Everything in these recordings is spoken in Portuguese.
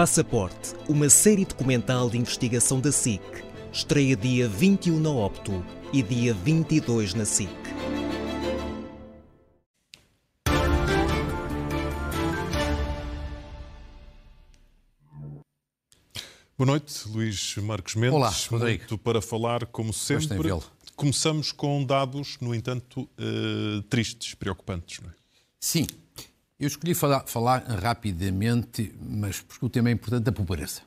Passaporte, uma série documental de investigação da SIC. Estreia dia 21 na Opto e dia 22 na SIC. Boa noite, Luís Marcos Mendes. Olá, Rodrigo. Muito para falar, como sempre. Começamos com dados, no entanto, uh, tristes, preocupantes, não é? Sim. Eu escolhi falar, falar, rapidamente, mas porque o tema é importante, da pobreza.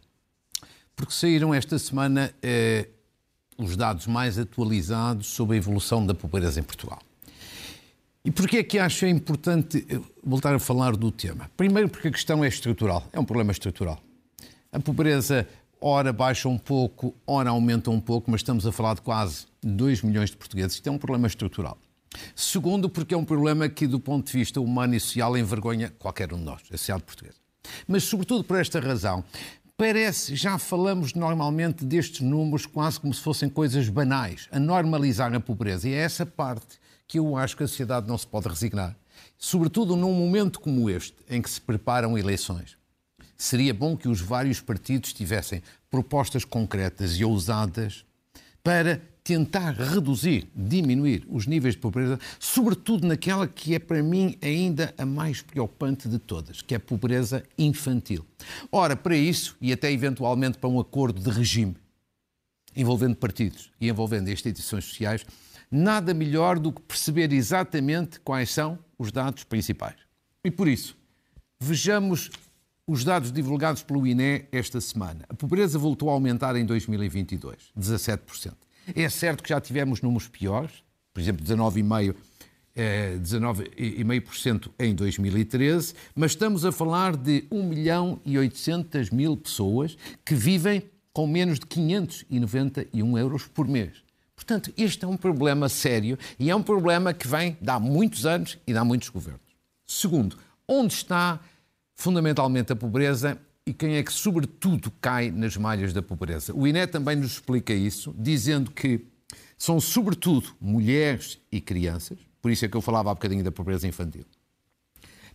Porque saíram esta semana eh, os dados mais atualizados sobre a evolução da pobreza em Portugal. E porquê é que acho importante eh, voltar a falar do tema? Primeiro porque a questão é estrutural, é um problema estrutural. A pobreza ora baixa um pouco, ora aumenta um pouco, mas estamos a falar de quase 2 milhões de portugueses. Isto é um problema estrutural. Segundo, porque é um problema que, do ponto de vista humano e social, envergonha qualquer um de nós, a sociedade portuguesa. Mas, sobretudo por esta razão, parece, já falamos normalmente destes números quase como se fossem coisas banais, a normalizar a pobreza. E é essa parte que eu acho que a sociedade não se pode resignar. Sobretudo num momento como este, em que se preparam eleições. Seria bom que os vários partidos tivessem propostas concretas e ousadas para tentar reduzir, diminuir os níveis de pobreza, sobretudo naquela que é para mim ainda a mais preocupante de todas, que é a pobreza infantil. Ora, para isso, e até eventualmente para um acordo de regime envolvendo partidos e envolvendo instituições sociais, nada melhor do que perceber exatamente quais são os dados principais. E por isso, vejamos os dados divulgados pelo INE esta semana. A pobreza voltou a aumentar em 2022, 17%. É certo que já tivemos números piores, por exemplo, 19,5%. 19,5% em 2013, mas estamos a falar de 1 milhão e 800 mil pessoas que vivem com menos de 591 euros por mês. Portanto, este é um problema sério e é um problema que vem de há muitos anos e de há muitos governos. Segundo, onde está fundamentalmente a pobreza e quem é que, sobretudo, cai nas malhas da pobreza. O INE também nos explica isso, dizendo que são, sobretudo, mulheres e crianças, por isso é que eu falava há bocadinho da pobreza infantil.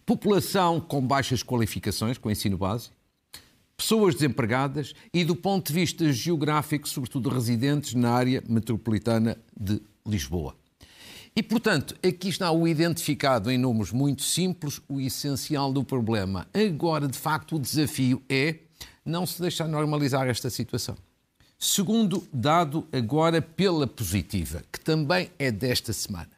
População com baixas qualificações, com ensino básico, pessoas desempregadas e, do ponto de vista geográfico, sobretudo residentes na área metropolitana de Lisboa. E, portanto, aqui está o identificado em números muito simples, o essencial do problema. Agora, de facto, o desafio é não se deixar normalizar esta situação. Segundo dado agora pela positiva, que também é desta semana.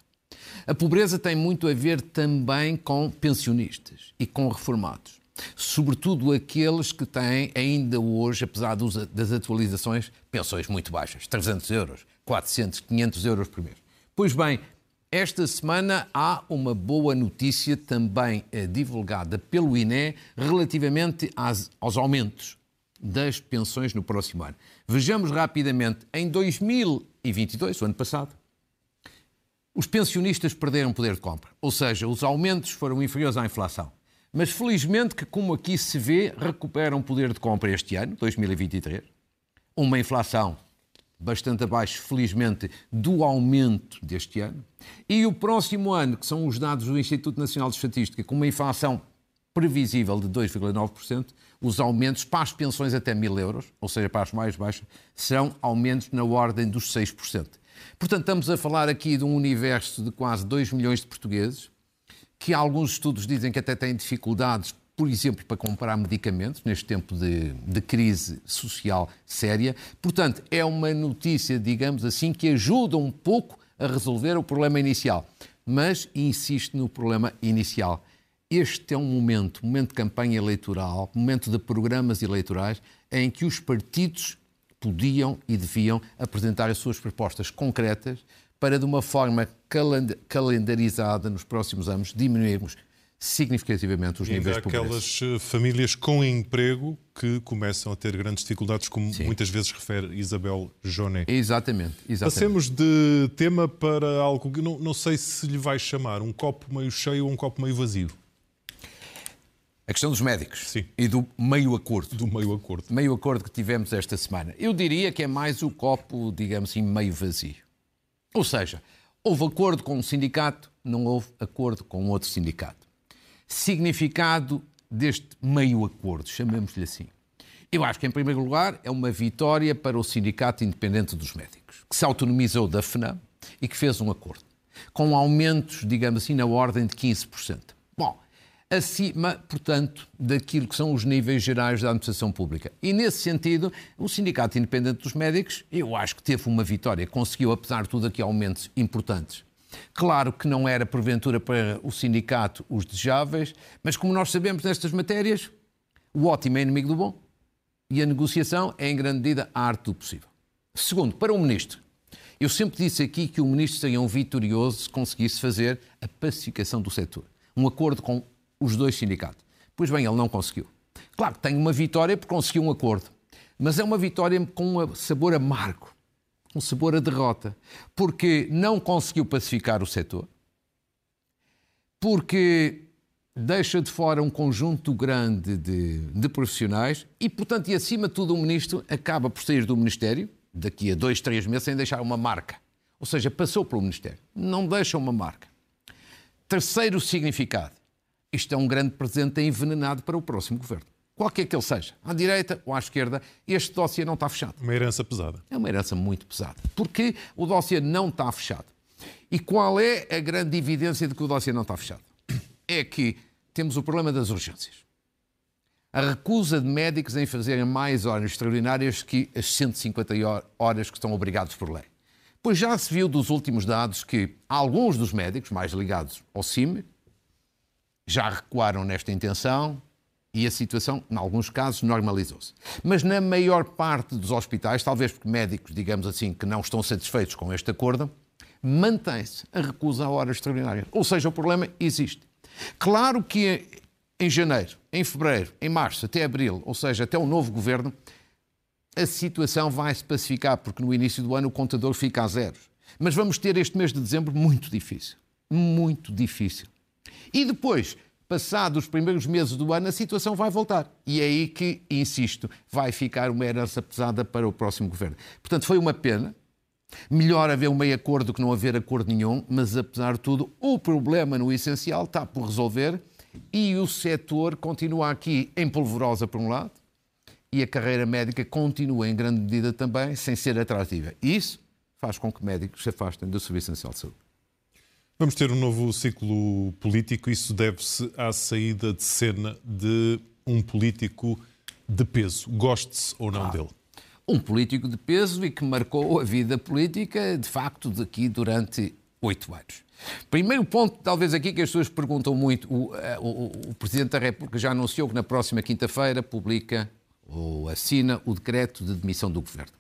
A pobreza tem muito a ver também com pensionistas e com reformados. Sobretudo aqueles que têm ainda hoje, apesar das atualizações, pensões muito baixas, 300 euros, 400, 500 euros por mês. Pois bem, esta semana há uma boa notícia também eh, divulgada pelo INE relativamente às, aos aumentos das pensões no próximo ano. Vejamos rapidamente, em 2022, o ano passado, os pensionistas perderam poder de compra, ou seja, os aumentos foram inferiores à inflação. Mas felizmente que, como aqui se vê, recuperam poder de compra este ano, 2023, uma inflação bastante abaixo, felizmente, do aumento deste ano. E o próximo ano, que são os dados do Instituto Nacional de Estatística, com uma inflação previsível de 2,9%, os aumentos para as pensões até mil euros, ou seja, para as mais baixas, serão aumentos na ordem dos 6%. Portanto, estamos a falar aqui de um universo de quase 2 milhões de portugueses, que alguns estudos dizem que até têm dificuldades por exemplo, para comprar medicamentos neste tempo de, de, crise social séria. Portanto, é uma notícia, digamos assim, que ajuda um pouco a resolver o problema inicial. Mas insiste no problema inicial. Este é um momento, momento de campanha eleitoral, momento de programas eleitorais, em que os partidos podiam e deviam apresentar as suas propostas concretas para, de uma forma calendarizada, nos próximos anos, diminuirmos significativamente os e níveis de pobreza. aquelas eh, famílias com emprego que começam a ter grandes dificuldades, como Sim. muitas vezes refere Isabel Joné. Exatamente, exatamente. Passemos de tema para algo que não, não sei se lhe vai chamar um copo meio cheio ou um copo meio vazio. A questão dos médicos Sim. e do meio acordo. Do meio acordo. Meio acordo que tivemos esta semana. Eu diria que é mais o copo, digamos assim, meio vazio. Ou seja, houve acordo com um sindicato, não houve acordo com outro sindicato. Significado deste meio acordo, chamemos-lhe assim. Eu acho que, em primeiro lugar, é uma vitória para o Sindicato Independente dos Médicos, que se autonomizou da FNAM e que fez um acordo, com aumentos, digamos assim, na ordem de 15% acima, portanto, daquilo que são os níveis gerais da administração pública. E, nesse sentido, o Sindicato Independente dos Médicos, eu acho que teve uma vitória, conseguiu, apesar de tudo, aqui aumentos importantes. Claro que não era, porventura, para o sindicato os desejáveis, mas como nós sabemos nestas matérias, o ótimo é inimigo do bom e a negociação é, em grande medida, a arte do possível. Segundo, para o Ministro, eu sempre disse aqui que o Ministro seria um vitorioso se conseguisse fazer a pacificação do setor. Um acordo com os dois sindicatos. Pois bem, ele não conseguiu. Claro que tem uma vitória porque conseguiu um acordo, mas é uma vitória com um sabor amargo, um sabor a derrota, porque não conseguiu pacificar o setor, porque deixa de fora um conjunto grande de, de, profissionais e, portanto, e acima de tudo, o ministro acaba por sair do Ministério, daqui a dois, três meses, sem deixar uma marca. Ou seja, passou pelo Ministério. Não deixa uma marca. Terceiro significado isto é um grande presente envenenado para o próximo governo. Qualquer que ele seja, à direita ou à esquerda, este dossiê não está fechado. Uma herança pesada. É uma herança muito pesada. Porque o dossiê não está fechado. E qual é a grande evidência de que o dossiê não está fechado? É que temos o problema das urgências. A recusa de médicos em fazerem mais horas extraordinárias que as 150 horas que estão obrigados por lei. Pois já se viu dos últimos dados que alguns dos médicos, mais ligados ao CIME, já recuaram nesta intenção e a situação, em alguns casos, normalizou-se. Mas na maior parte dos hospitais, talvez porque médicos, digamos assim, que não estão satisfeitos com este acordo, mantém-se a recusa a horas extraordinárias. Ou seja, o problema existe. Claro que em janeiro, em fevereiro, em março, até abril, ou seja, até o novo governo, a situação vai se pacificar, porque no início do ano o contador fica a zeros. Mas vamos ter este mês de dezembro muito difícil. Muito difícil. E depois, passados os primeiros meses do ano, a situação vai voltar. E é aí que, insisto, vai ficar uma herança pesada para o próximo governo. Portanto, foi uma pena. Melhor haver um meio acordo do que não haver acordo nenhum, mas apesar de tudo, o problema no essencial está por resolver e o setor continua aqui em polvorosa por um lado e a carreira médica continua em grande medida também sem ser atrativa. Isso faz com que médicos se afastem do Serviço Nacional de Saúde. Vamos ter um novo ciclo político. Isso deve-se à saída de cena de um político de peso, goste-se ou não ah, dele. Um político de peso e que marcou a vida política, de facto, daqui durante oito anos. Primeiro ponto, talvez aqui que as pessoas perguntam muito, o, eh, o, o Presidente da República já anunciou que na próxima quinta-feira publica ou assina o decreto de demissão do Governo.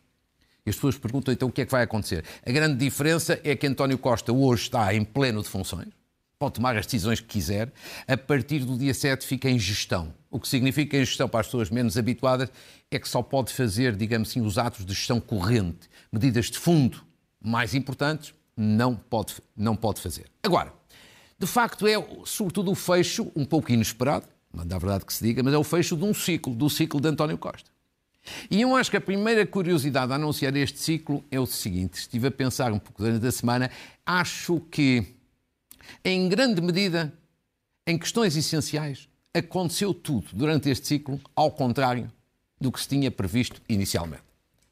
As pessoas perguntam então o que é que vai acontecer. A grande diferença é que António Costa hoje está em pleno de funções, pode tomar as decisões que quiser, a partir do dia 7 fica em gestão. O que significa em gestão para as pessoas menos habituadas é que só pode fazer, digamos assim, os atos de gestão corrente. Medidas de fundo mais importantes não pode, não pode fazer. Agora, de facto é sobretudo o fecho, um pouco inesperado, na verdade que se diga, mas é o fecho de um ciclo, do ciclo de António Costa. E eu acho que a primeira curiosidade a anunciar este ciclo é o seguinte: estive a pensar um pouco durante a semana, acho que, em grande medida, em questões essenciais, aconteceu tudo durante este ciclo, ao contrário do que se tinha previsto inicialmente.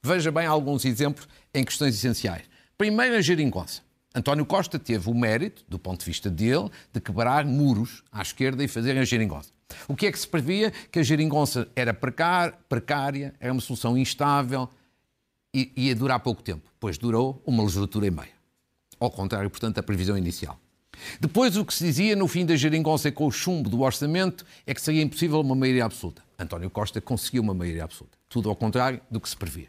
Veja bem alguns exemplos em questões essenciais. Primeiro, a geringonça. António Costa teve o mérito, do ponto de vista dele, de quebrar muros à esquerda e fazer a geringonça. O que é que se previa? Que a geringonça era precária, era uma solução instável e ia durar pouco tempo. Pois durou uma legislatura e meia. Ao contrário, portanto, da previsão inicial. Depois, o que se dizia no fim da geringonça com o chumbo do orçamento é que seria impossível uma maioria absoluta. António Costa conseguiu uma maioria absoluta. Tudo ao contrário do que se previa.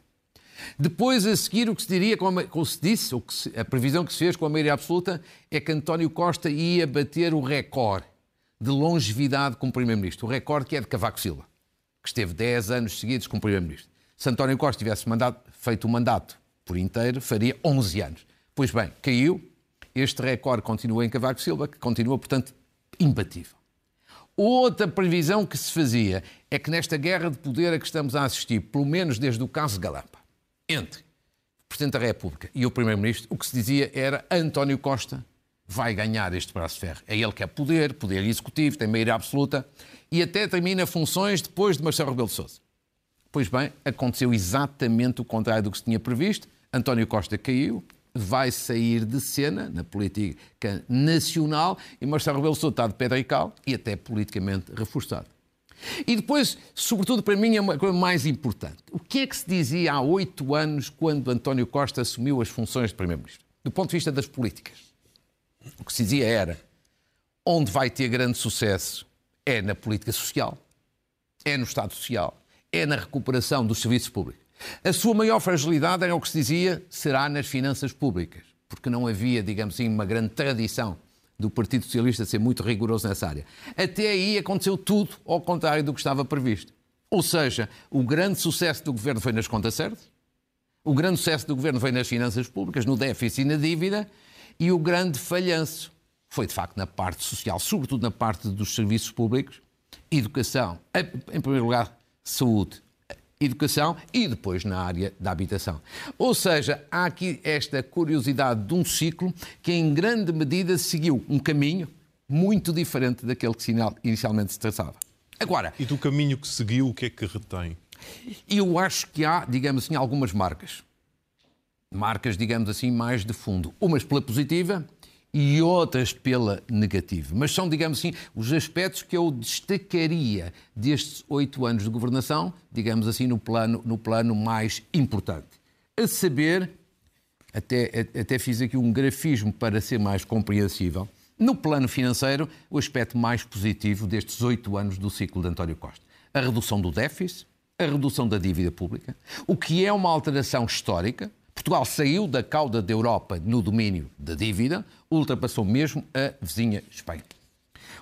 Depois, a seguir, o que se diria, como se disse, a previsão que se fez com a maioria absoluta, é que António Costa ia bater o recorde de longevidade como Primeiro-Ministro. O recorde que é de Cavaco Silva, que esteve 10 anos seguidos como Primeiro-Ministro. Se António Costa tivesse feito o mandato por inteiro, faria 11 anos. Pois bem, caiu. Este recorde continua em Cavaco Silva, que continua, portanto, imbatível. Outra previsão que se fazia é que nesta guerra de poder a que estamos a assistir, pelo menos desde o caso Galapa, entre o Presidente da República e o Primeiro-Ministro, o que se dizia era António Costa vai ganhar este braço de ferro. É ele que é poder, poder executivo, tem maioria absoluta e até termina funções depois de Marcelo Rebelo de Sousa. Pois bem, aconteceu exatamente o contrário do que se tinha previsto. António Costa caiu, vai sair de cena na política nacional e Marcelo Rebelo de Sousa está de pedra e cal e até politicamente reforçado. E depois, sobretudo para mim, é uma coisa mais importante. O que é que se dizia há oito anos quando António Costa assumiu as funções de Primeiro-Ministro? Do ponto de vista das políticas. O que se dizia era: onde vai ter grande sucesso é na política social, é no Estado Social, é na recuperação dos serviços públicos. A sua maior fragilidade era o que se dizia será nas finanças públicas, porque não havia, digamos assim, uma grande tradição do Partido Socialista ser muito rigoroso nessa área. Até aí aconteceu tudo ao contrário do que estava previsto. Ou seja, o grande sucesso do governo foi nas contas certas, o grande sucesso do governo foi nas finanças públicas, no déficit e na dívida, e o grande falhanço foi, de facto, na parte social, sobretudo na parte dos serviços públicos, educação, em primeiro lugar, saúde, educação e depois na área da habitação. Ou seja, há aqui esta curiosidade de um ciclo que, em grande medida, seguiu um caminho muito diferente daquele que inicialmente se traçava. Agora. E do caminho que seguiu, o que é que retém? Eu acho que há, digamos assim, algumas marcas. Marcas, digamos assim, mais de fundo. Umas pela positiva e outras pela negativa. Mas são, digamos assim, os aspectos que eu destacaria destes oito anos de governação, digamos assim, no plano, no plano mais importante. A saber, até, até fiz aqui um grafismo para ser mais compreensível. No plano financeiro, o aspecto mais positivo destes oito anos do ciclo de António Costa. A redução do déficit, a redução da dívida pública, o que é uma alteração histórica, Portugal saiu da cauda da Europa no domínio da dívida, ultrapassou mesmo a vizinha Espanha.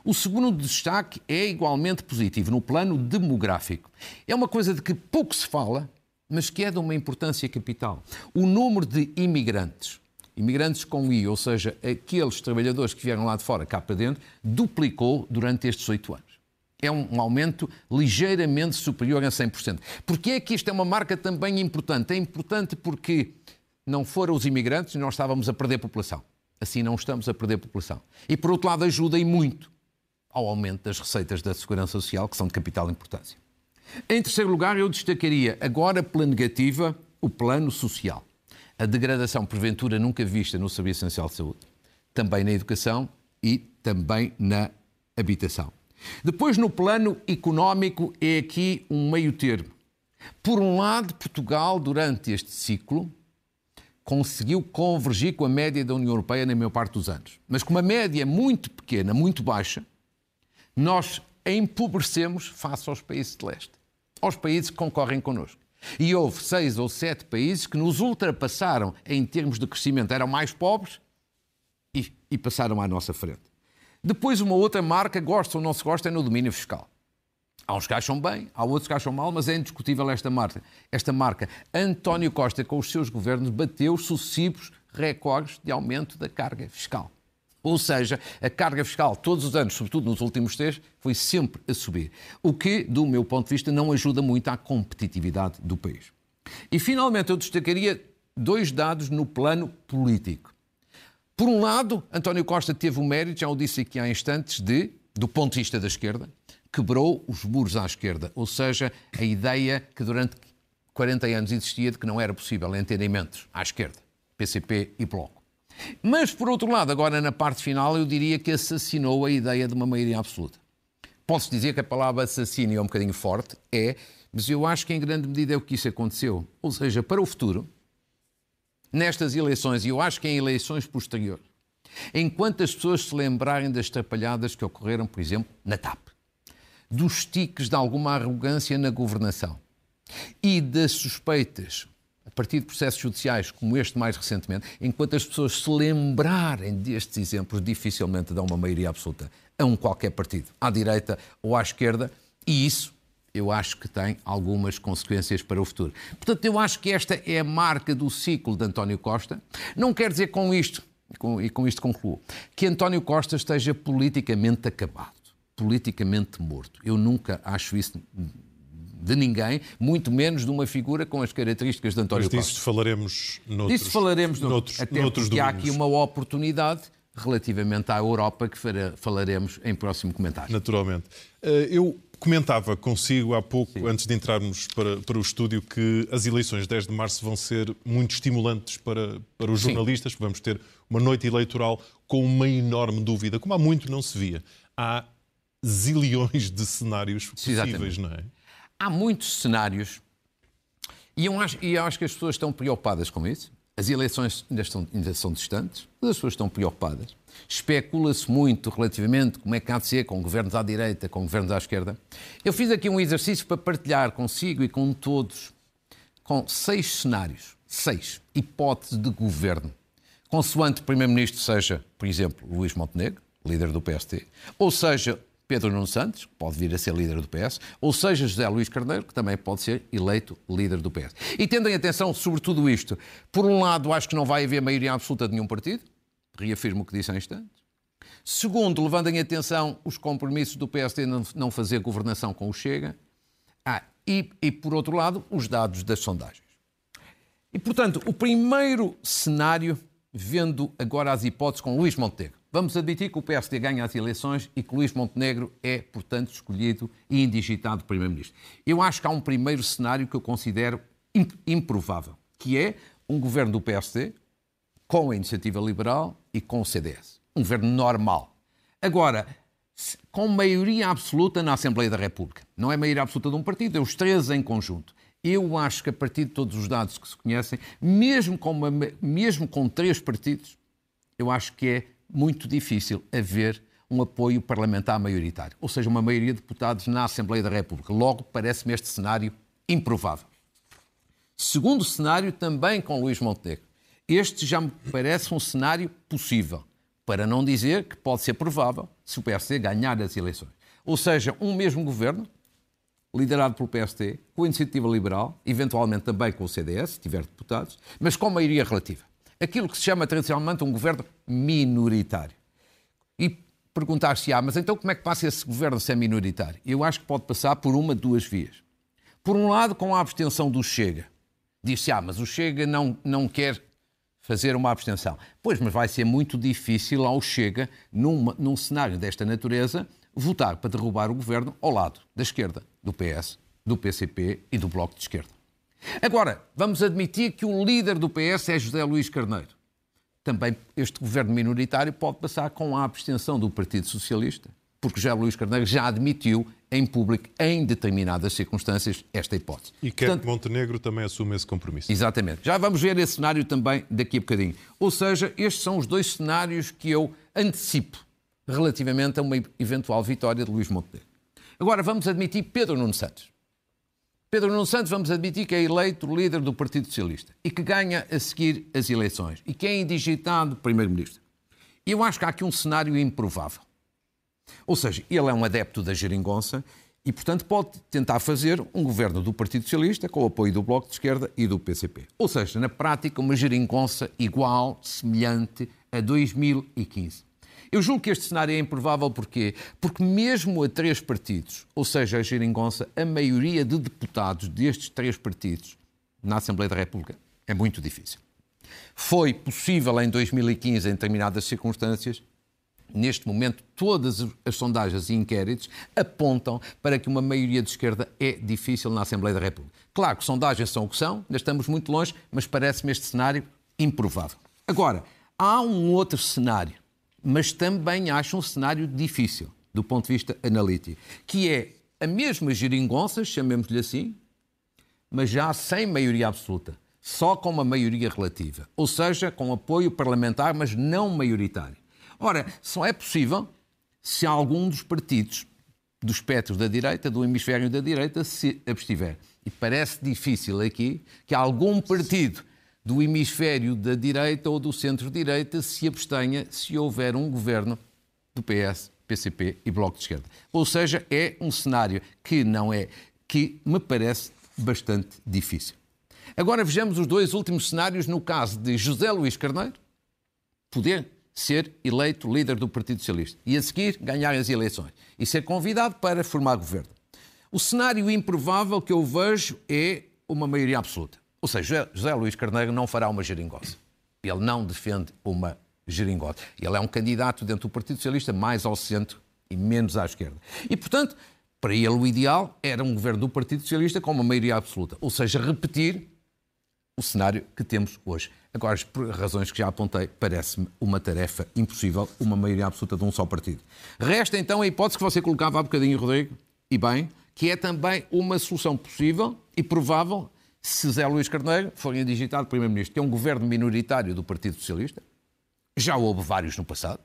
O segundo destaque é igualmente positivo no plano demográfico. É uma coisa de que pouco se fala, mas que é de uma importância capital. O número de imigrantes, imigrantes com I, ou seja, aqueles trabalhadores que vieram lá de fora cá para dentro, duplicou durante estes oito anos. É um aumento ligeiramente superior a 100%. Porquê é que isto é uma marca também importante? É importante porque não foram os imigrantes e nós estávamos a perder população. Assim não estamos a perder população. E, por outro lado, ajuda e muito ao aumento das receitas da Segurança Social, que são de capital importância. Em terceiro lugar, eu destacaria, agora pela negativa, o plano social. A degradação, porventura, nunca vista no Serviço Essencial de Saúde. Também na educação e também na habitação. Depois, no plano económico, é aqui um meio termo. Por um lado, Portugal, durante este ciclo, conseguiu convergir com a média da União Europeia na maior parte dos anos. Mas com uma média muito pequena, muito baixa, nós empobrecemos face aos países de leste, aos países que concorrem connosco. E houve seis ou sete países que nos ultrapassaram em termos de crescimento, eram mais pobres e, e passaram à nossa frente. Depois, uma outra marca, gosta ou não se gosta, é no domínio fiscal. Há uns que acham bem, há outros que acham mal, mas é indiscutível esta marca. Esta marca. António Costa, com os seus governos, bateu sucessivos recordes de aumento da carga fiscal. Ou seja, a carga fiscal, todos os anos, sobretudo nos últimos três, foi sempre a subir. O que, do meu ponto de vista, não ajuda muito à competitividade do país. E, finalmente, eu destacaria dois dados no plano político. Por um lado, António Costa teve o mérito, já o disse aqui há instantes, de, do ponto de vista da esquerda, quebrou os muros à esquerda, ou seja, a ideia que durante 40 anos existia de que não era possível entendimentos à esquerda, PCP e Bloco. Mas, por outro lado, agora na parte final, eu diria que assassinou a ideia de uma maioria absoluta. Pode-se dizer que a palavra assassínio é um bocadinho forte, é, mas eu acho que em grande medida é o que isso aconteceu. Ou seja, para o futuro, nestas eleições, e eu acho que em eleições posteriores, enquanto as pessoas se lembrarem das trapalhadas que ocorreram, por exemplo, na TAP, dos tiques de alguma arrogância na governação e das suspeitas a partir de processos judiciais como este mais recentemente, enquanto as pessoas se lembrarem destes exemplos, dificilmente dão uma maioria absoluta a um qualquer partido, à direita ou à esquerda, e isso eu acho que tem algumas consequências para o futuro. Portanto, eu acho que esta é a marca do ciclo de António Costa. Não quer dizer com isto, e com isto concluo, que António Costa esteja politicamente acabado, politicamente morto. Eu nunca acho isso de ninguém, muito menos de uma figura com as características de António Mas Costa. disso falaremos noutros, Disso falaremos noutros, até noutros porque há aqui uma oportunidade relativamente à Europa que fara- falaremos em próximo comentário. Naturalmente. Eh, Eu comentava consigo há pouco, antes de entrarmos para, para o estúdio, que as eleições de 10 de março vão ser muito estimulantes para, para os Sim. jornalistas, que vamos ter uma noite eleitoral com uma enorme dúvida, como há muito não se via. Há zilhões de cenários possíveis, Exatamente. não é? Há muitos cenários e eu, acho, e eu acho que as pessoas estão preocupadas com isso. As eleições ainda, estão, ainda são distantes, as pessoas estão preocupadas. Especula-se muito relativamente como é que há de ser com governos à direita, com governos à esquerda. Eu fiz aqui um exercício para partilhar consigo e com todos, com seis cenários, seis hipóteses de governo, consoante o Primeiro-Ministro seja, por exemplo, Luís Montenegro, líder do PST, ou seja, Pedro Nuno Santos, que pode vir a ser líder do PS, ou seja, José Luís Carneiro, que também pode ser eleito líder do PS. E tendo em atenção sobre tudo isto, por um lado, acho que não vai haver maioria absoluta de nenhum partido, reafirmo o que disse há instantes. Segundo, levando em atenção os compromissos do PSD não, não fazer governação com o Chega. Ah, e, e, por outro lado, os dados das sondagens. E, portanto, o primeiro cenário, vendo agora as hipóteses com Luís Montenegro. Vamos admitir que o PSD ganha as eleições e que Luís Montenegro é, portanto, escolhido e indigitado Primeiro-Ministro. Eu acho que há um primeiro cenário que eu considero imp- improvável, que é um governo do PSD com a Iniciativa Liberal e com o CDS. Um governo normal. Agora, com maioria absoluta na Assembleia da República. Não é maioria absoluta de um partido, é os três em conjunto. Eu acho que a partir de todos os dados que se conhecem, mesmo com, uma- mesmo com três partidos, eu acho que é muito difícil haver um apoio parlamentar maioritário, ou seja, uma maioria de deputados na Assembleia da República. Logo, parece-me este cenário improvável. Segundo cenário, também com Luís Montenegro. Este já me parece um cenário possível, para não dizer que pode ser provável se o PSD ganhar as eleições. Ou seja, um mesmo governo, liderado pelo PSD, com a Iniciativa Liberal, eventualmente também com o CDS, se tiver deputados, mas com maioria relativa. Aquilo que se chama tradicionalmente um governo minoritário. E perguntar-se, ah, mas então como é que passa esse governo se é minoritário? Eu acho que pode passar por uma de duas vias. Por um lado, com a abstenção do Chega. Diz-se, ah, mas o Chega não, não quer fazer uma abstenção. Pois, mas vai ser muito difícil ao Chega, numa, num cenário desta natureza, votar para derrubar o governo ao lado da esquerda, do PS, do PCP e do Bloco de Esquerda. Agora, vamos admitir que o líder do PS é José Luís Carneiro. Também este governo minoritário pode passar com a abstenção do Partido Socialista, porque José Luís Carneiro já admitiu em público, em determinadas circunstâncias, esta hipótese. E quer Portanto, que Montenegro também assuma esse compromisso. Exatamente. Já vamos ver esse cenário também daqui a bocadinho. Ou seja, estes são os dois cenários que eu antecipo relativamente a uma eventual vitória de Luís Montenegro. Agora vamos admitir Pedro Nuno Santos. Pedro Nuno Santos, vamos admitir que é eleito líder do Partido Socialista e que ganha a seguir as eleições e que é indigitado primeiro-ministro. Eu acho que há aqui um cenário improvável. Ou seja, ele é um adepto da geringonça e, portanto, pode tentar fazer um governo do Partido Socialista com o apoio do Bloco de Esquerda e do PCP. Ou seja, na prática, uma geringonça igual, semelhante a 2015. Eu julgo que este cenário é improvável porquê? Porque mesmo a três partidos, ou seja, a geringonça, a maioria de deputados destes três partidos na Assembleia da República é muito difícil. Foi possível em 2015, em determinadas circunstâncias, Neste momento, todas as sondagens e inquéritos apontam para que uma maioria de esquerda é difícil na Assembleia da República. Claro que sondagens são o que são, ainda estamos muito longe, mas parece-me este cenário improvável. Agora, há um outro cenário, mas também acho um cenário difícil, do ponto de vista analítico, que é a mesma geringonça, chamemos-lhe assim, mas já sem maioria absoluta, só com uma maioria relativa, ou seja, com apoio parlamentar, mas não maioritário. Ora, só é possível se algum dos partidos do espectro da direita, do hemisfério da direita, se abstiver. E parece difícil aqui que algum partido do hemisfério da direita ou do centro-direita se abstenha se houver um governo do PS PCP e Bloco de Esquerda. Ou seja, é um cenário que não é, que me parece bastante difícil. Agora vejamos os dois últimos cenários no caso de José Luís Carneiro poder ser eleito líder do Partido Socialista e a seguir ganhar as eleições e ser convidado para formar governo. O cenário improvável que eu vejo é uma maioria absoluta. Ou seja, José Luís Carneiro não fará uma geringonça. Ele não defende uma geringonça. Ele é um candidato dentro do Partido Socialista mais ao centro e menos à esquerda. E, portanto, para ele o ideal era um governo do Partido Socialista com uma maioria absoluta. Ou seja, repetir o cenário que temos hoje. Agora, por razões que já apontei, parece-me uma tarefa impossível, uma maioria absoluta de um só partido. Resta então a hipótese que você colocava há bocadinho, Rodrigo, e bem, que é também uma solução possível e provável se Zé Luís Carneiro for indigitado Primeiro-Ministro, que é um governo minoritário do Partido Socialista. Já houve vários no passado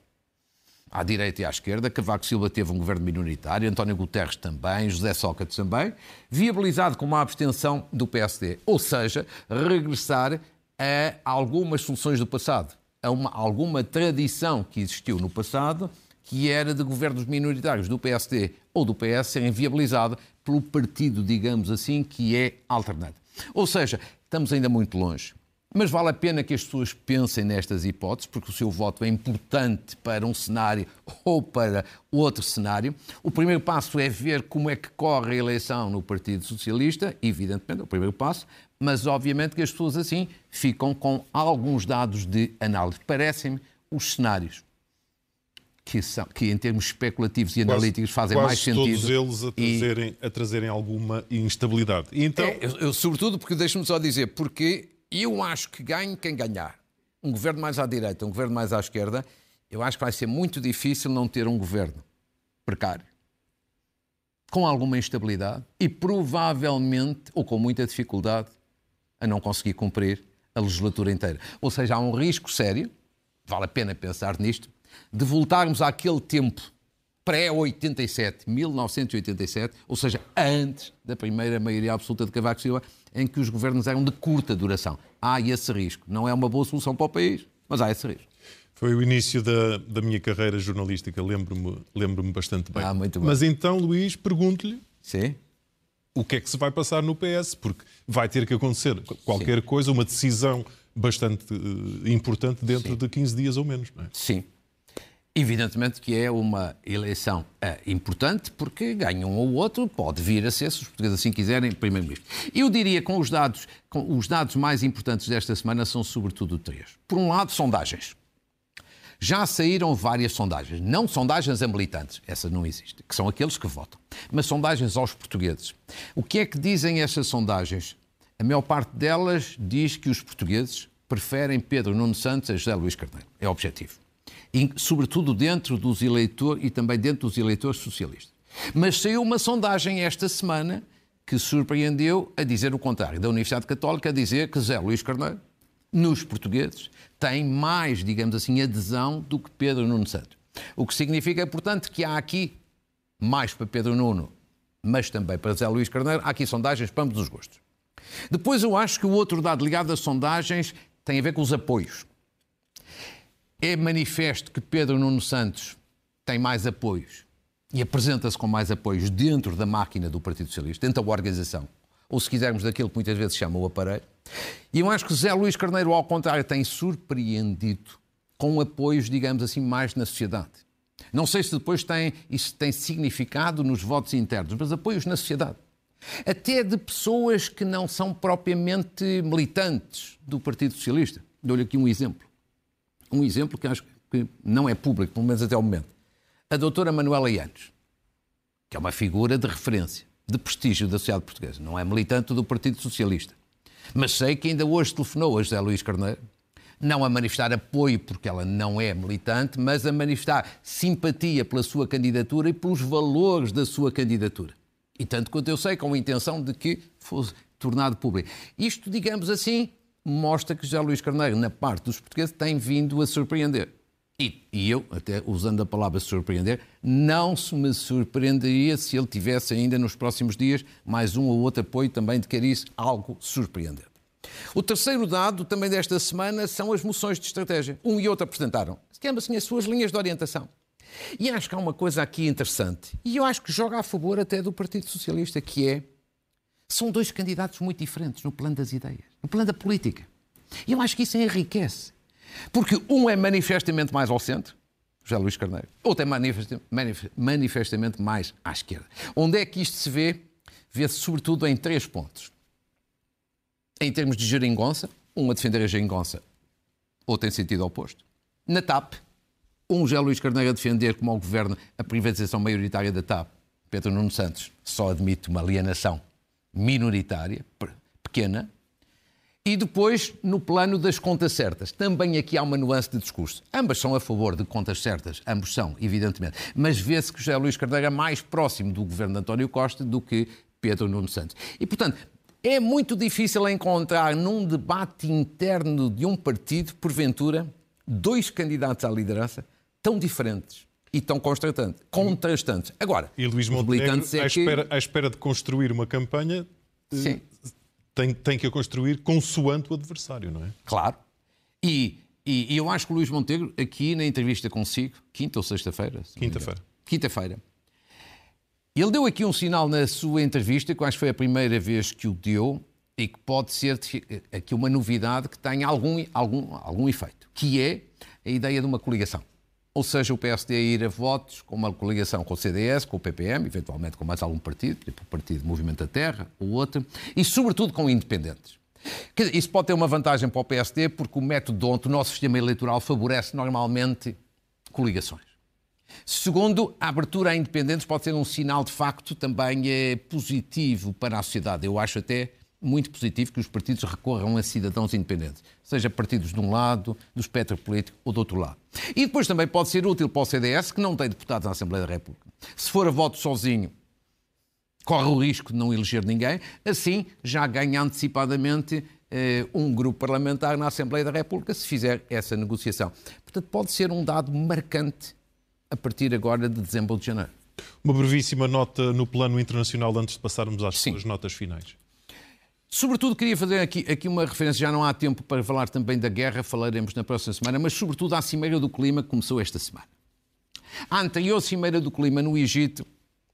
à direita e à esquerda. Cavaco Silva teve um governo minoritário, António Guterres também, José Sócrates também, viabilizado com uma abstenção do PSD. Ou seja, regressar a algumas soluções do passado, a uma, alguma tradição que existiu no passado, que era de governos minoritários do PSD ou do PS serem viabilizados pelo partido, digamos assim, que é alternado. Ou seja, estamos ainda muito longe. Mas vale a pena que as pessoas pensem nestas hipóteses, porque o seu voto é importante para um cenário ou para outro cenário. O primeiro passo é ver como é que corre a eleição no Partido Socialista, evidentemente, é o primeiro passo, mas obviamente que as pessoas assim ficam com alguns dados de análise. Parecem-me os cenários que, são, que em termos especulativos e analíticos fazem quase mais sentido. todos eles a trazerem, e... a trazerem alguma instabilidade. E então... É, eu, eu, sobretudo, porque deixe-me só dizer, porque eu acho que ganhe quem ganhar. Um governo mais à direita, um governo mais à esquerda, eu acho que vai ser muito difícil não ter um governo precário, com alguma instabilidade e provavelmente, ou com muita dificuldade, a não conseguir cumprir a legislatura inteira. Ou seja, há um risco sério, vale a pena pensar nisto, de voltarmos àquele tempo pré-87, 1987, ou seja, antes da primeira maioria absoluta de Cavaco Silva, em que os governos eram de curta duração. Há esse risco. Não é uma boa solução para o país, mas há esse risco. Foi o início da, da minha carreira jornalística, lembro-me lembro bastante bem. Ah, muito bem. Mas então, Luís, pergunto-lhe o que é que se vai passar no PS, porque vai ter que acontecer qualquer Sim. coisa, uma decisão bastante uh, importante dentro Sim. de 15 dias ou menos. Não é? Sim. Evidentemente que é uma eleição é, importante, porque ganha um ou outro, pode vir a ser, se os portugueses assim quiserem, primeiro-ministro. Eu diria com os dados, com os dados mais importantes desta semana são sobretudo três. Por um lado, sondagens. Já saíram várias sondagens, não sondagens a militantes, essa não existe, que são aqueles que votam, mas sondagens aos portugueses. O que é que dizem essas sondagens? A maior parte delas diz que os portugueses preferem Pedro Nuno Santos a José Luís Carneiro. É objetivo sobretudo dentro dos eleitores e também dentro dos eleitores socialistas. Mas saiu uma sondagem esta semana que surpreendeu a dizer o contrário, da Universidade Católica a dizer que Zé Luís Carneiro, nos portugueses, tem mais, digamos assim, adesão do que Pedro Nuno Santos. O que significa, portanto, que há aqui mais para Pedro Nuno, mas também para Zé Luís Carneiro, há aqui sondagens para ambos os gostos. Depois eu acho que o outro dado ligado às sondagens tem a ver com os apoios. É manifesto que Pedro Nuno Santos tem mais apoios e apresenta-se com mais apoios dentro da máquina do Partido Socialista, dentro da organização, ou se quisermos daquilo que muitas vezes chama o aparelho. E eu acho que José Luís Carneiro, ao contrário, tem surpreendido com apoios, digamos assim, mais na sociedade. Não sei se depois tem, isso tem significado nos votos internos, mas apoios na sociedade. Até de pessoas que não são propriamente militantes do Partido Socialista. Dou-lhe aqui um exemplo um exemplo que acho que não é público, pelo menos até o momento. A doutora Manuela Yanes, que é uma figura de referência, de prestígio da sociedade portuguesa, não é militante do Partido Socialista. Mas sei que ainda hoje telefonou a José Luís Carneiro, não a manifestar apoio porque ela não é militante, mas a manifestar simpatia pela sua candidatura e pelos valores da sua candidatura. E tanto quanto eu sei, com a intenção de que fosse tornado público. Isto, digamos assim, mostra que José Luís Carneiro, na parte dos portugueses, tem vindo a surpreender. E, e, eu, até usando a palavra surpreender, não se me surpreenderia se ele tivesse ainda nos próximos dias mais um ou outro apoio também de cariz, algo surpreendente. O terceiro dado também desta semana são as moções de estratégia. Um e outro apresentaram, digamos assim, as suas linhas de orientação. E acho que há uma coisa aqui interessante, e eu acho que joga a favor até do Partido Socialista, que é. São dois candidatos muito diferentes no plano das ideias, no plano da política. E eu acho que isso enriquece. Porque um é manifestamente mais ao centro, José Luís Carneiro, outro é manifestamente mais à esquerda. Onde é que isto se vê? Vê-se sobretudo em três pontos. Em termos de geringonça, um a defender a geringonça, outro em sentido oposto. Na TAP, um José Luís Carneiro a defender, como ao governo, a privatização maioritária da TAP. Pedro Nuno Santos só admite uma alienação minoritária, pequena, e depois, no plano das contas certas, também aqui há uma nuance de discurso. Ambas são a favor de contas certas, ambos são, evidentemente. Mas vê-se que José Luís Carneiro é mais próximo do governo de António Costa do que Pedro Nuno Santos. E, portanto, é muito difícil encontrar num debate interno de um partido, porventura, dois candidatos à liderança tão diferentes e tão contrastantes. Agora, e Luís Montenegro, é à, espera, à espera de construir uma campanha, Sim tem, tem que a construir consoante o adversário, não é? Claro. E, e, e eu acho que o Luís Montenegro, aqui na entrevista consigo, quinta ou sexta-feira? Quinta-feira. Quinta-feira. Ele deu aqui um sinal na sua entrevista, que acho que foi a primeira vez que o deu, e que pode ser aqui uma novidade que tem algum, algum, algum efeito, que é a ideia de uma coligação. Ou seja, o PSD ir a votos com uma coligação com o CDS, com o PPM, eventualmente com mais algum partido, tipo o Partido Movimento da Terra ou outro, e sobretudo com independentes. Isso pode ter uma vantagem para o PSD, porque o método onde o nosso sistema eleitoral favorece normalmente coligações. Segundo, a abertura a independentes pode ser um sinal de facto também é positivo para a sociedade. Eu acho até muito positivo que os partidos recorram a cidadãos independentes, seja partidos de um lado, do espectro político ou do outro lado. E depois também pode ser útil para o CDS, que não tem deputados na Assembleia da República. Se for a voto sozinho, corre o risco de não eleger ninguém, assim já ganha antecipadamente eh, um grupo parlamentar na Assembleia da República se fizer essa negociação. Portanto, pode ser um dado marcante a partir agora de dezembro de janeiro. Uma brevíssima nota no plano internacional antes de passarmos às Sim. suas notas finais. Sobretudo queria fazer aqui, aqui uma referência, já não há tempo para falar também da guerra, falaremos na próxima semana, mas sobretudo à Cimeira do Clima que começou esta semana. A anterior Cimeira do Clima no Egito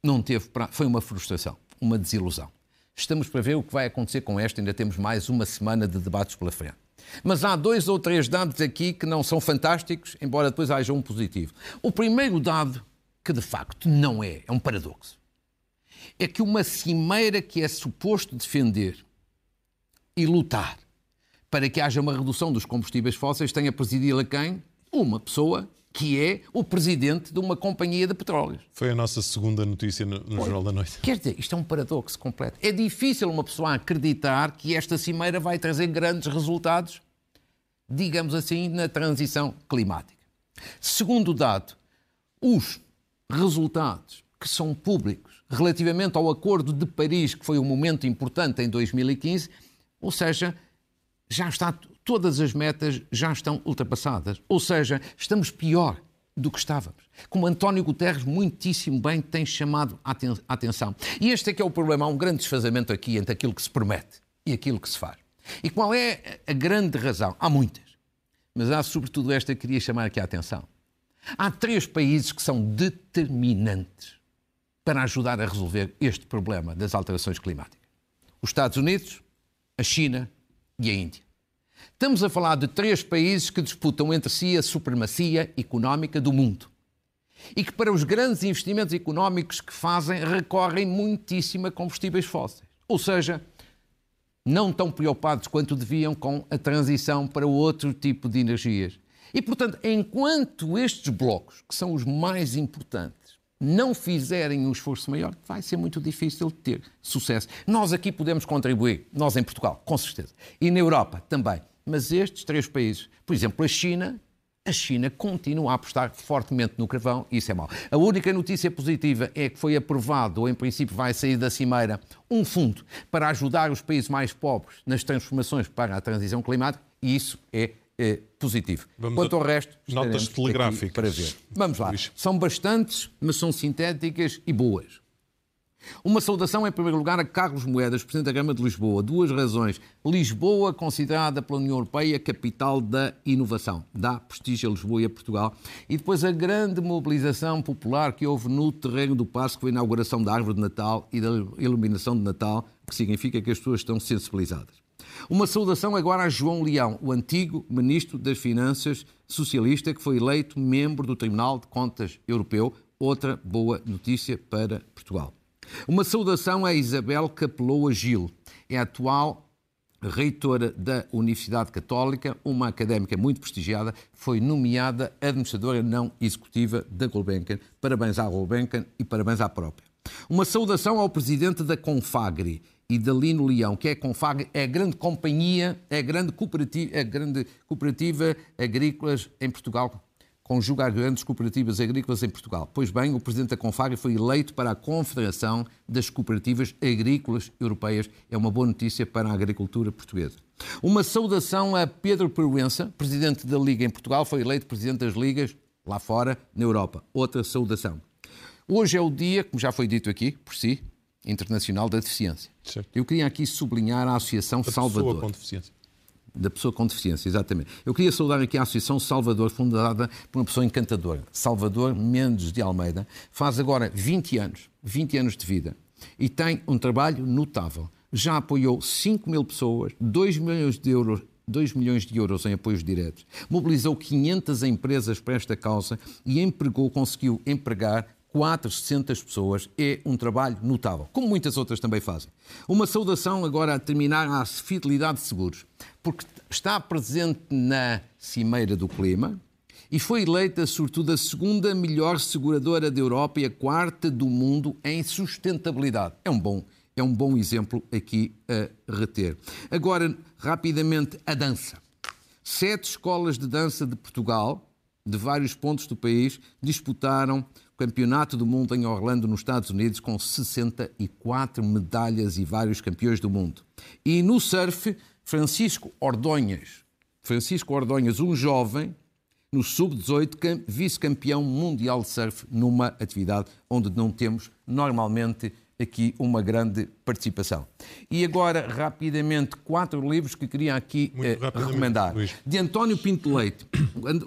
não teve, foi uma frustração, uma desilusão. Estamos para ver o que vai acontecer com esta, ainda temos mais uma semana de debates pela frente. Mas há dois ou três dados aqui que não são fantásticos, embora depois haja um positivo. O primeiro dado, que de facto não é, é um paradoxo, é que uma cimeira que é suposto defender e lutar para que haja uma redução dos combustíveis fósseis, tenha presidido a quem? Uma pessoa que é o presidente de uma companhia de petróleo. Foi a nossa segunda notícia no, no Jornal da Noite. Quer dizer, isto é um paradoxo completo. É difícil uma pessoa acreditar que esta cimeira vai trazer grandes resultados, digamos assim, na transição climática. Segundo dado, os resultados que são públicos relativamente ao Acordo de Paris, que foi um momento importante em 2015, ou seja, já está, todas as metas já estão ultrapassadas. Ou seja, estamos pior do que estávamos. Como António Guterres muitíssimo bem tem chamado a atenção. E este é que é o problema. Há um grande desfazamento aqui entre aquilo que se promete e aquilo que se faz. E qual é a grande razão? Há muitas. Mas há sobretudo esta que queria chamar aqui a atenção. Há três países que são determinantes para ajudar a resolver este problema das alterações climáticas: os Estados Unidos, a China e a Índia. Estamos a falar de três países que disputam entre si a supremacia económica do mundo e que, para os grandes investimentos económicos que fazem, recorrem muitíssimo a combustíveis fósseis. Ou seja, não tão preocupados quanto deviam com a transição para outro tipo de energias. E, portanto, enquanto estes blocos, que são os mais importantes, não fizerem um esforço maior, vai ser muito difícil ter sucesso. Nós aqui podemos contribuir, nós em Portugal, com certeza. E na Europa também. Mas estes três países, por exemplo, a China, a China continua a apostar fortemente no carvão e isso é mau. A única notícia positiva é que foi aprovado, ou em princípio vai sair da Cimeira, um fundo para ajudar os países mais pobres nas transformações para a transição climática e isso é é positivo. Vamos Quanto ao resto, notas telegráficas para ver. Vamos lá. São bastantes, mas são sintéticas e boas. Uma saudação, em primeiro lugar, a Carlos Moedas, Presidente da Câmara de Lisboa. Duas razões. Lisboa, considerada pela União Europeia capital da inovação. Dá prestígio a Lisboa e a Portugal. E depois a grande mobilização popular que houve no terreno do Passo, que foi a inauguração da árvore de Natal e da iluminação de Natal, que significa que as pessoas estão sensibilizadas. Uma saudação agora a João Leão, o antigo Ministro das Finanças socialista, que foi eleito membro do Tribunal de Contas Europeu. Outra boa notícia para Portugal. Uma saudação a Isabel Capeloa Gil, é a atual reitora da Universidade Católica, uma académica muito prestigiada, foi nomeada administradora não executiva da Gulbenkian. Parabéns à Gulbenkian e parabéns à própria. Uma saudação ao presidente da Confagri e da Lino Leão, que é a Confagri, é a grande companhia, é a grande cooperativa, é a grande cooperativa agrícolas em Portugal, conjuga grandes cooperativas agrícolas em Portugal. Pois bem, o presidente da Confagri foi eleito para a Confederação das Cooperativas Agrícolas Europeias. É uma boa notícia para a agricultura portuguesa. Uma saudação a Pedro Proença, presidente da Liga em Portugal, foi eleito presidente das ligas lá fora, na Europa. Outra saudação. Hoje é o dia, como já foi dito aqui, por si, Internacional da Deficiência. Certo. Eu queria aqui sublinhar a Associação da Salvador. Pessoa com deficiência da pessoa com deficiência, exatamente. Eu queria saudar aqui a Associação Salvador, fundada por uma pessoa encantadora. Salvador Mendes de Almeida faz agora 20 anos, 20 anos de vida e tem um trabalho notável. Já apoiou 5 mil pessoas, 2 milhões de euros 2 milhões de euros em apoios diretos, mobilizou 500 empresas para esta causa e empregou, conseguiu empregar 400 pessoas. É um trabalho notável, como muitas outras também fazem. Uma saudação agora a terminar à Fidelidade Seguros, porque está presente na Cimeira do Clima e foi eleita, sobretudo, a segunda melhor seguradora da Europa e a quarta do mundo em sustentabilidade. É um bom, é um bom exemplo aqui a reter. Agora, rapidamente, a dança. Sete escolas de dança de Portugal, de vários pontos do país, disputaram Campeonato do Mundo em Orlando, nos Estados Unidos, com 64 medalhas e vários campeões do mundo. E no surf, Francisco Ordonhas. Francisco Ordonhas, um jovem, no sub-18, vice-campeão mundial de surf, numa atividade onde não temos normalmente aqui uma grande participação. E agora, rapidamente, quatro livros que queria aqui eh, recomendar. Luís. De António Pinto Leite,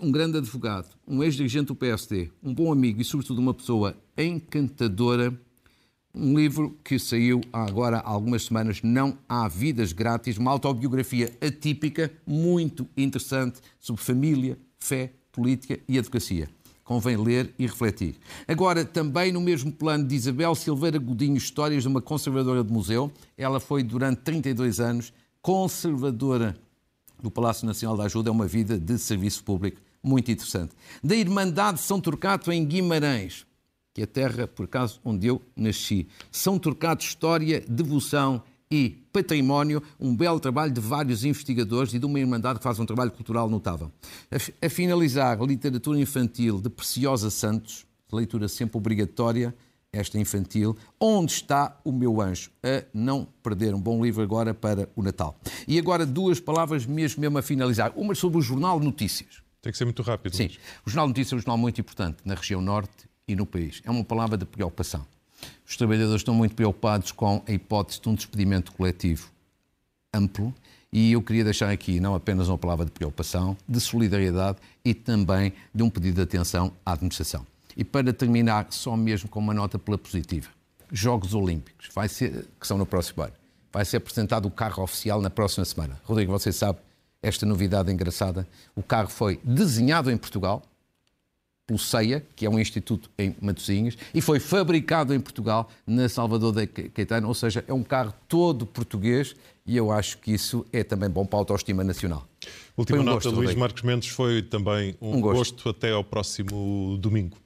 um grande advogado, um ex-dirigente do PSD, um bom amigo e, sobretudo, uma pessoa encantadora. Um livro que saiu agora há algumas semanas, Não Há Vidas Grátis, uma autobiografia atípica, muito interessante, sobre família, fé, política e advocacia convém ler e refletir. Agora, também no mesmo plano de Isabel Silveira Godinho, Histórias de uma Conservadora de Museu, ela foi durante 32 anos conservadora do Palácio Nacional da Ajuda, é uma vida de serviço público muito interessante. Da Irmandade São Turcato em Guimarães, que é a terra, por acaso, onde eu nasci. São Turcato, História, Devoção e património, um belo trabalho de vários investigadores e de uma irmandade que faz um trabalho cultural notável. A, a finalizar, literatura infantil de Preciosa Santos, leitura sempre obrigatória, esta infantil, Onde está o meu anjo? A não perder um bom livro agora para o Natal. E agora duas palavras mesmo, mesmo a finalizar. Uma sobre o Jornal Notícias. Tem que ser muito rápido. Sim, o Jornal Notícias é um jornal muito importante na região norte e no país. É uma palavra de preocupação. Os trabalhadores estão muito preocupados com a hipótese de um despedimento coletivo amplo e eu queria deixar aqui não apenas uma palavra de preocupação, de solidariedade e também de um pedido de atenção à administração. E para terminar, só mesmo com uma nota pela positiva. Jogos Olímpicos, vai ser, que são no próximo ano. Vai ser apresentado o carro oficial na próxima semana. Rodrigo, você sabe esta novidade engraçada. O carro foi desenhado em Portugal, pelo CEIA, que é um instituto em Matosinhos, e foi fabricado em Portugal, na Salvador da Caetano, ou seja, é um carro todo português e eu acho que isso é também bom para a autoestima nacional. Última um nota, gosto, Luís Marcos Mendes, foi também um, um gosto. gosto. Até ao próximo domingo.